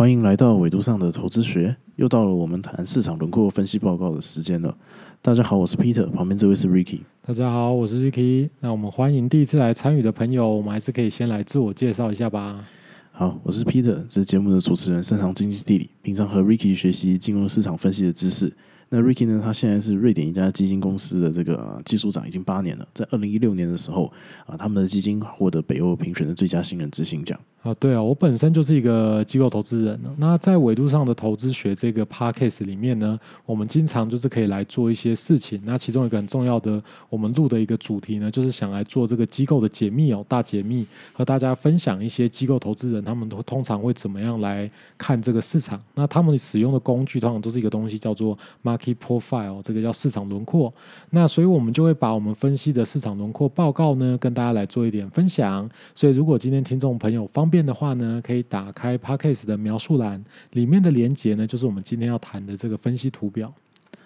欢迎来到纬度上的投资学，又到了我们谈市场轮廓分析报告的时间了。大家好，我是 Peter，旁边这位是 Ricky。大家好，我是 Ricky。那我们欢迎第一次来参与的朋友，我们还是可以先来自我介绍一下吧。好，我是 Peter，是节目的主持人，擅长经济地理，平常和 Ricky 学习金融市场分析的知识。那 Ricky 呢？他现在是瑞典一家基金公司的这个技术长，已经八年了。在二零一六年的时候啊，他们的基金获得北欧评选的最佳新人执行奖。啊，对啊，我本身就是一个机构投资人呢。那在维度上的投资学这个 podcast 里面呢，我们经常就是可以来做一些事情。那其中一个很重要的，我们录的一个主题呢，就是想来做这个机构的解密哦，大解密，和大家分享一些机构投资人他们都通常会怎么样来看这个市场。那他们使用的工具通常都是一个东西叫做 market profile，这个叫市场轮廓。那所以我们就会把我们分析的市场轮廓报告呢，跟大家来做一点分享。所以如果今天听众朋友方便的话呢，可以打开 Podcast 的描述栏，里面的连接呢，就是我们今天要谈的这个分析图表。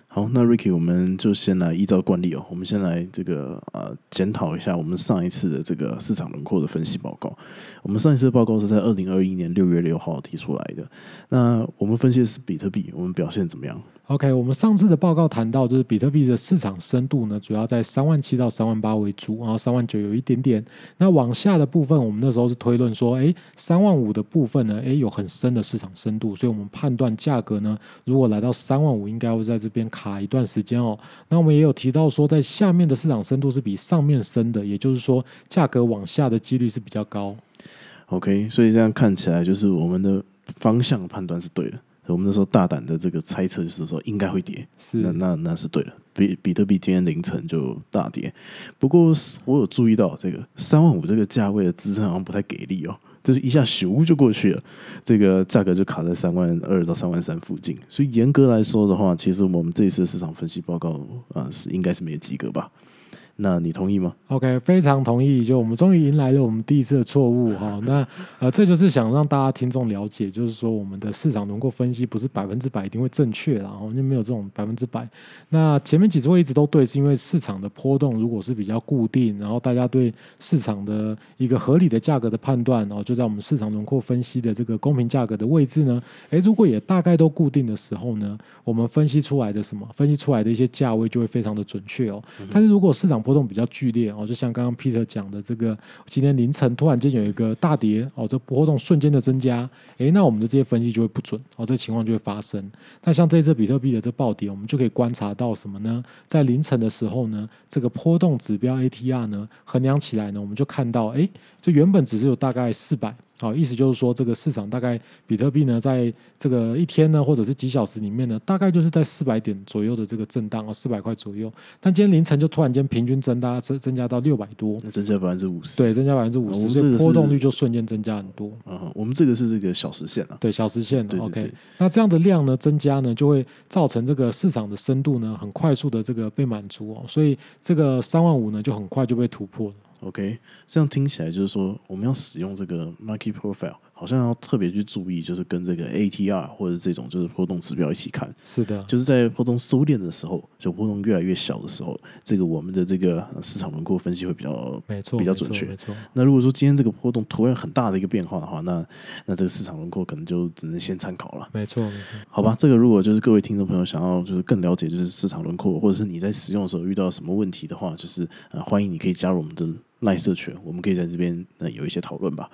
好，那 Ricky，我们就先来依照惯例哦，我们先来这个呃检讨一下我们上一次的这个市场轮廓的分析报告。我们上一次报告是在二零二一年六月六号提出来的。那我们分析的是比特币，我们表现怎么样？OK，我们上次的报告谈到，就是比特币的市场深度呢，主要在三万七到三万八为主，然后三万九有一点点。那往下的部分，我们那时候是推论说，哎，三万五的部分呢，哎，有很深的市场深度，所以我们判断价格呢，如果来到三万五，应该会在这边卡一段时间哦。那我们也有提到说，在下面的市场深度是比上面深的，也就是说，价格往下的几率是比较高。OK，所以这样看起来，就是我们的方向判断是对的。我们那时候大胆的这个猜测就是说应该会跌，是那那那是对的。比比特币今天凌晨就大跌，不过我有注意到这个三万五这个价位的支撑好像不太给力哦，就是一下咻就过去了，这个价格就卡在三万二到三万三附近。所以严格来说的话，其实我们这一次市场分析报告啊是应该是没及格吧。那你同意吗？OK，非常同意。就我们终于迎来了我们第一次的错误哈。那呃，这就是想让大家听众了解，就是说我们的市场轮廓分析不是百分之百一定会正确，然后就没有这种百分之百。那前面几次会一直都对，是因为市场的波动如果是比较固定，然后大家对市场的一个合理的价格的判断，然后就在我们市场轮廓分析的这个公平价格的位置呢，诶，如果也大概都固定的时候呢，我们分析出来的什么，分析出来的一些价位就会非常的准确哦。但是如果市场波动比较剧烈哦，就像刚刚 Peter 讲的，这个今天凌晨突然间有一个大跌哦，这波动瞬间的增加，诶，那我们的这些分析就会不准哦，这情况就会发生。那像这次比特币的这暴跌，我们就可以观察到什么呢？在凌晨的时候呢，这个波动指标 ATR 呢衡量起来呢，我们就看到，诶，这原本只是有大概四百。好，意思就是说，这个市场大概比特币呢，在这个一天呢，或者是几小时里面呢，大概就是在四百点左右的这个震荡啊，四百块左右。但今天凌晨就突然间平均增大增增加到六百多，那增加百分之五十，对，增加百分之五十，所以波动率就瞬间增加很多。嗯，我们这个是这个小时线啊，对，小时线。OK，那这样的量呢增加呢，就会造成这个市场的深度呢很快速的这个被满足哦，所以这个三万五呢就很快就被突破了。OK，这样听起来就是说，我们要使用这个 market profile，好像要特别去注意，就是跟这个 ATR 或者这种就是波动指标一起看。是的，就是在波动收敛的时候，就波动越来越小的时候，这个我们的这个市场轮廓分析会比较没错，比较准确。没错。那如果说今天这个波动突然很大的一个变化的话，那那这个市场轮廓可能就只能先参考了。没错，没错。好吧，这个如果就是各位听众朋友想要就是更了解就是市场轮廓，或者是你在使用的时候遇到什么问题的话，就是呃欢迎你可以加入我们的。赖社群，我们可以在这边呃有一些讨论吧。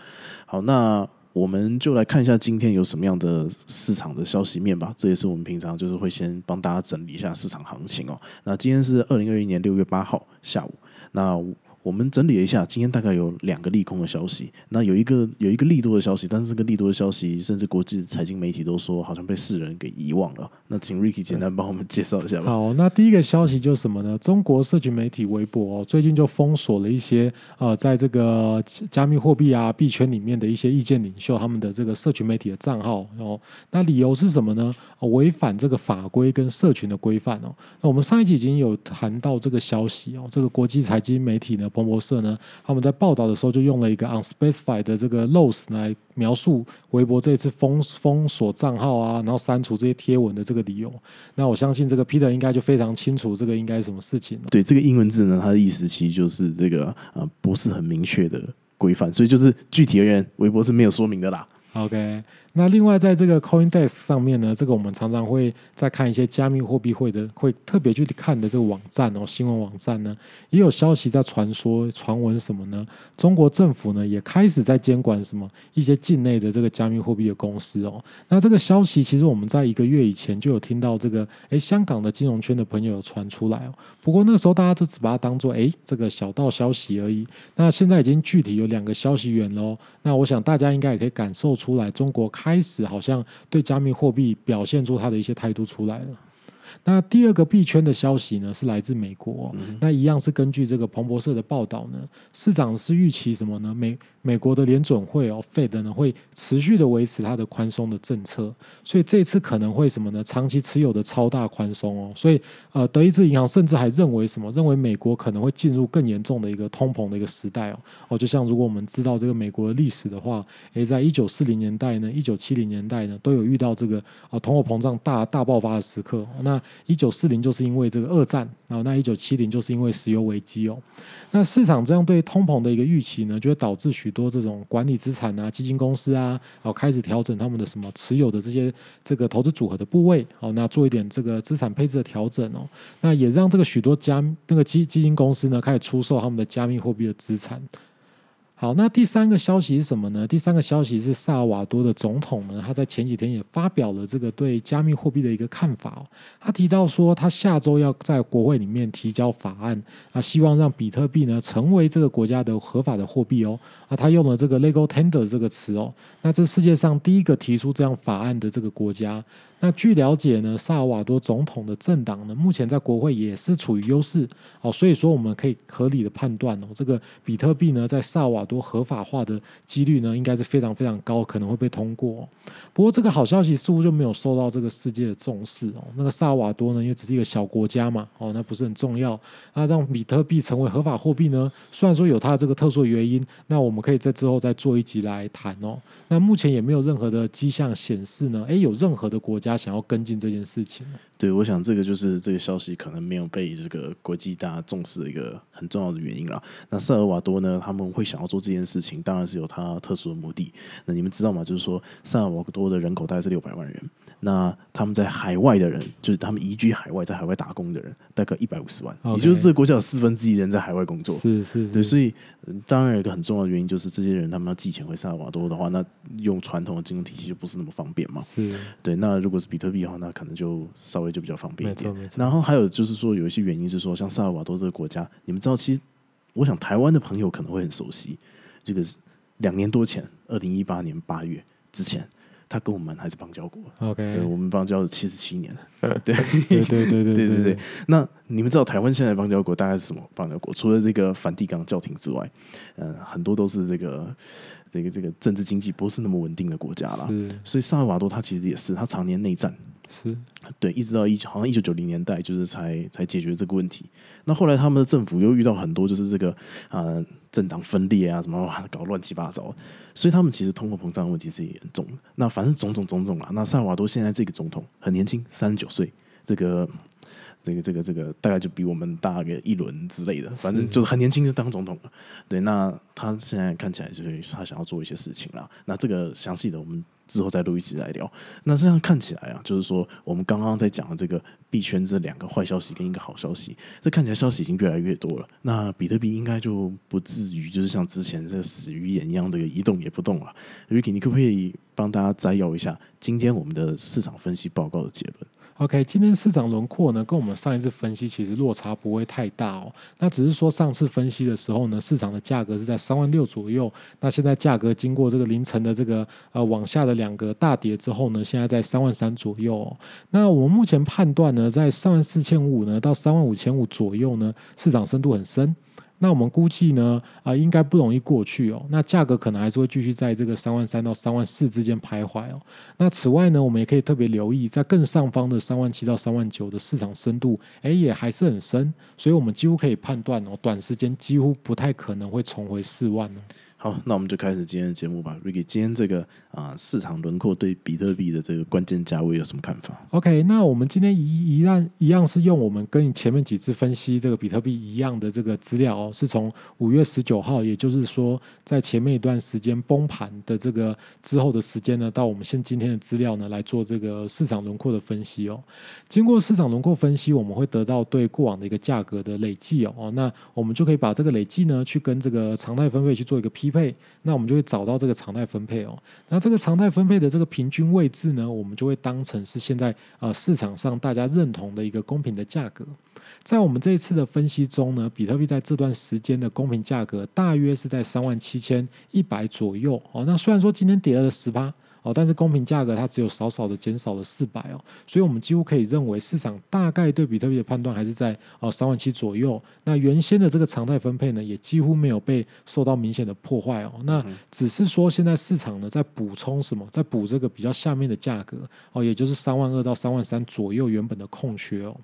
好，那我们就来看一下今天有什么样的市场的消息面吧。这也是我们平常就是会先帮大家整理一下市场行情哦。那今天是二零二一年六月八号下午，那。我们整理了一下，今天大概有两个利空的消息。那有一个有一个利多的消息，但是这个利多的消息，甚至国际财经媒体都说好像被世人给遗忘了。那请 Ricky 简单帮我们介绍一下吧。好，那第一个消息就是什么呢？中国社群媒体微博哦最近就封锁了一些呃，在这个加密货币啊币圈里面的一些意见领袖他们的这个社群媒体的账号哦。那理由是什么呢？违反这个法规跟社群的规范哦。那我们上一集已经有谈到这个消息哦。这个国际财经媒体呢？彭博社呢，他们在报道的时候就用了一个 unspecified 的这个 loss 来描述微博这次封封锁账号啊，然后删除这些贴文的这个理由。那我相信这个 Peter 应该就非常清楚这个应该是什么事情了。对，这个英文字呢，它的意思其实就是这个呃，不是很明确的规范，所以就是具体而言，微博是没有说明的啦。OK，那另外，在这个 CoinDesk 上面呢，这个我们常常会在看一些加密货币会的，会特别去看的这个网站哦，新闻网站呢，也有消息在传说、传闻什么呢？中国政府呢也开始在监管什么一些境内的这个加密货币的公司哦。那这个消息其实我们在一个月以前就有听到这个，诶，香港的金融圈的朋友传出来哦。不过那时候大家都只把它当做诶这个小道消息而已。那现在已经具体有两个消息源喽。那我想大家应该也可以感受出来，中国开始好像对加密货币表现出他的一些态度出来了。那第二个币圈的消息呢，是来自美国。那一样是根据这个彭博社的报道呢，市长是预期什么呢？美美国的联准会哦，Fed 呢会持续的维持它的宽松的政策，所以这次可能会什么呢？长期持有的超大宽松哦，所以呃，德意志银行甚至还认为什么？认为美国可能会进入更严重的一个通膨的一个时代哦。哦，就像如果我们知道这个美国的历史的话，诶，在一九四零年代呢，一九七零年代呢，都有遇到这个啊通货膨胀大大爆发的时刻。那那一九四零就是因为这个二战，然后那一九七零就是因为石油危机哦。那市场这样对通膨的一个预期呢，就会导致许多这种管理资产啊、基金公司啊，哦开始调整他们的什么持有的这些这个投资组合的部位，哦，那做一点这个资产配置的调整哦，那也让这个许多加那个基基金公司呢开始出售他们的加密货币的资产。好，那第三个消息是什么呢？第三个消息是萨尔瓦多的总统呢，他在前几天也发表了这个对加密货币的一个看法哦。他提到说，他下周要在国会里面提交法案，啊，希望让比特币呢成为这个国家的合法的货币哦。啊，他用了这个 legal tender 这个词哦。那这世界上第一个提出这样法案的这个国家。那据了解呢，萨尔瓦多总统的政党呢，目前在国会也是处于优势哦，所以说我们可以合理的判断哦，这个比特币呢，在萨尔瓦多合法化的几率呢，应该是非常非常高，可能会被通过。不过这个好消息似乎就没有受到这个世界的重视哦。那个萨瓦多呢，因为只是一个小国家嘛，哦，那不是很重要。那让比特币成为合法货币呢，虽然说有它这个特殊原因，那我们可以在之后再做一集来谈哦。那目前也没有任何的迹象显示呢，诶，有任何的国家。想要跟进这件事情，对，我想这个就是这个消息可能没有被这个国际大家重视的一个很重要的原因了。那萨尔瓦多呢，他们会想要做这件事情，当然是有他特殊的目的。那你们知道吗？就是说，萨尔瓦多的人口大概是六百万人。那他们在海外的人，就是他们移居海外，在海外打工的人，大概一百五十万，也就是这个国家有四分之一人在海外工作。是是，对，所以当然有一个很重要的原因，就是这些人他们要寄钱回萨尔瓦多的话，那用传统的金融体系就不是那么方便嘛。是，对。那如果是比特币的话，那可能就稍微就比较方便一点。然后还有就是说，有一些原因是说，像萨尔瓦多这个国家，你们知道，其实我想台湾的朋友可能会很熟悉，这个是两年多前，二零一八年八月之前。他跟我们还是邦交国，OK，对我们邦交了七十七年 了，对对对对对对对。那你们知道台湾现在邦交国大概是什么邦交国？除了这个梵蒂冈教廷之外，嗯，很多都是这个这个这个政治经济不是那么稳定的国家了。所以萨尔瓦多他其实也是，他常年内战。是对，一直到一好像一九九零年代，就是才才解决这个问题。那后来他们的政府又遇到很多，就是这个啊政党分裂啊，什么搞乱七八糟，所以他们其实通货膨胀问题是严重的。那反正种种种种啊，那萨瓦多现在这个总统很年轻，三十九岁，这个这个这个这个大概就比我们大个一轮之类的，反正就是很年轻就当总统了。对，那他现在看起来就是他想要做一些事情了。那这个详细的我们。之后再录一集来聊。那这样看起来啊，就是说我们刚刚在讲的这个币圈这两个坏消息跟一个好消息，这看起来消息已经越来越多了。那比特币应该就不至于就是像之前这个死鱼眼一样，这个一动也不动了。Ricky，你可不可以帮大家摘要一下今天我们的市场分析报告的结论？OK，今天市场轮廓呢，跟我们上一次分析其实落差不会太大哦。那只是说上次分析的时候呢，市场的价格是在三万六左右。那现在价格经过这个凌晨的这个呃往下的两个大跌之后呢，现在在三万三左右。那我们目前判断呢，在三万四千五呢到三万五千五左右呢，市场深度很深。那我们估计呢，啊，应该不容易过去哦。那价格可能还是会继续在这个三万三到三万四之间徘徊哦。那此外呢，我们也可以特别留意，在更上方的三万七到三万九的市场深度，哎，也还是很深。所以我们几乎可以判断哦，短时间几乎不太可能会重回四万哦。好，那我们就开始今天的节目吧。Ricky，今天这个啊市场轮廓对比特币的这个关键价位有什么看法？OK，那我们今天一一样一样是用我们跟前面几次分析这个比特币一样的这个资料哦，是从五月十九号，也就是说在前面一段时间崩盘的这个之后的时间呢，到我们现今天的资料呢来做这个市场轮廓的分析哦。经过市场轮廓分析，我们会得到对过往的一个价格的累计哦，哦那我们就可以把这个累计呢去跟这个常态分配去做一个批配，那我们就会找到这个常态分配哦。那这个常态分配的这个平均位置呢，我们就会当成是现在呃市场上大家认同的一个公平的价格。在我们这一次的分析中呢，比特币在这段时间的公平价格大约是在三万七千一百左右哦。那虽然说今天跌了十八。哦，但是公平价格它只有少少的减少了四百哦，所以我们几乎可以认为市场大概对比特币的判断还是在哦三万七左右。那原先的这个常态分配呢，也几乎没有被受到明显的破坏哦。那只是说现在市场呢在补充什么，在补这个比较下面的价格哦，也就是三万二到三万三左右原本的空缺哦。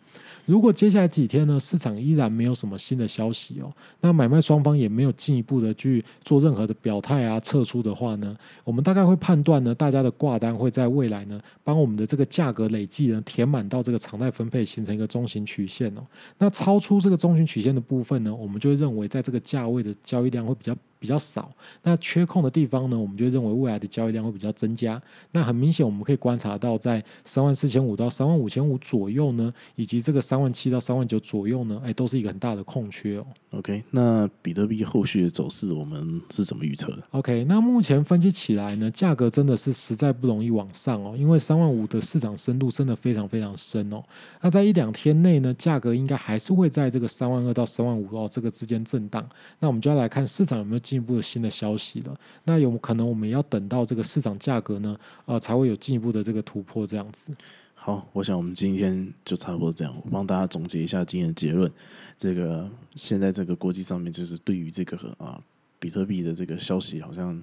如果接下来几天呢，市场依然没有什么新的消息哦，那买卖双方也没有进一步的去做任何的表态啊、撤出的话呢，我们大概会判断呢，大大家的挂单会在未来呢，帮我们的这个价格累计呢填满到这个常态分配，形成一个中型曲线哦。那超出这个中型曲线的部分呢，我们就会认为在这个价位的交易量会比较。比较少，那缺空的地方呢，我们就认为未来的交易量会比较增加。那很明显，我们可以观察到，在三万四千五到三万五千五左右呢，以及这个三万七到三万九左右呢，哎，都是一个很大的空缺哦。OK，那比特币后续的走势我们是怎么预测的？OK，那目前分析起来呢，价格真的是实在不容易往上哦，因为三万五的市场深度真的非常非常深哦。那在一两天内呢，价格应该还是会在这个三万二到三万五哦这个之间震荡。那我们就要来看市场有没有进一步的新的消息了。那有可能我们要等到这个市场价格呢，呃，才会有进一步的这个突破这样子。好，我想我们今天就差不多这样。我帮大家总结一下今天的结论。这个现在这个国际上面，就是对于这个啊比特币的这个消息，好像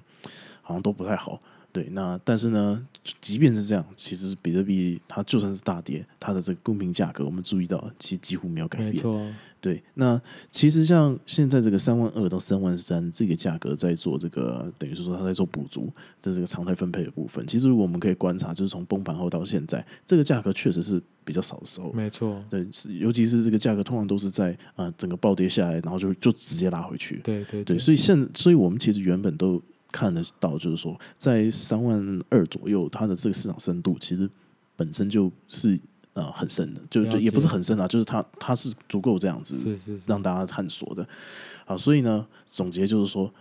好像都不太好。对，那但是呢，即便是这样，其实比特币它就算是大跌，它的这个公平价格，我们注意到其实几乎没有改变。没错，对，那其实像现在这个三万二到三万三这个价格在做这个，等于是说它在做补足的这个常态分配的部分。其实我们可以观察，就是从崩盘后到现在，这个价格确实是比较少的时候。没错，对，尤其是这个价格通常都是在啊、呃整个暴跌下来，然后就就直接拉回去。对对对，所以现所以我们其实原本都看得到，就是说在三万二左右，它的这个市场深度其实本身就是呃很深的，就了就也不是很深啊，就是它它是足够这样子让大家探索的。好，所以呢，总结就是说，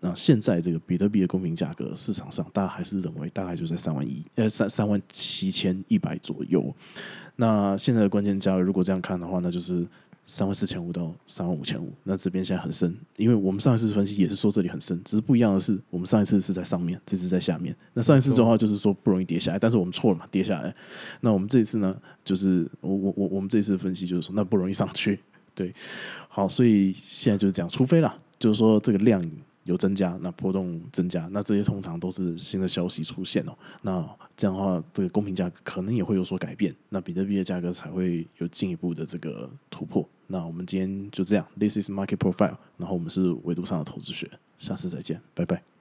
那、现在这个比特币的公平价格市场上，大家还是认为大概就在三万一呃三三万七千一百左右。那现在的关键价位，如果这样看的话，那就是三万四千五到三万五千五。那这边现在很深，因为我们上一次分析也是说这里很深，只是不一样的是，我们上一次是在上面，这次在下面。那上一次的话就是说不容易跌下来，但是我们错了嘛，跌下来。那我们这一次呢，就是我我我我们这一次分析就是说，那不容易上去。对，好，所以现在就是这样，除非啦，就是说这个量有增加，那波动增加，那这些通常都是新的消息出现哦。那这样的话，这个公平价格可能也会有所改变，那比特币的价格才会有进一步的这个突破。那我们今天就这样，This is Market Profile，然后我们是维度上的投资学，下次再见，拜拜。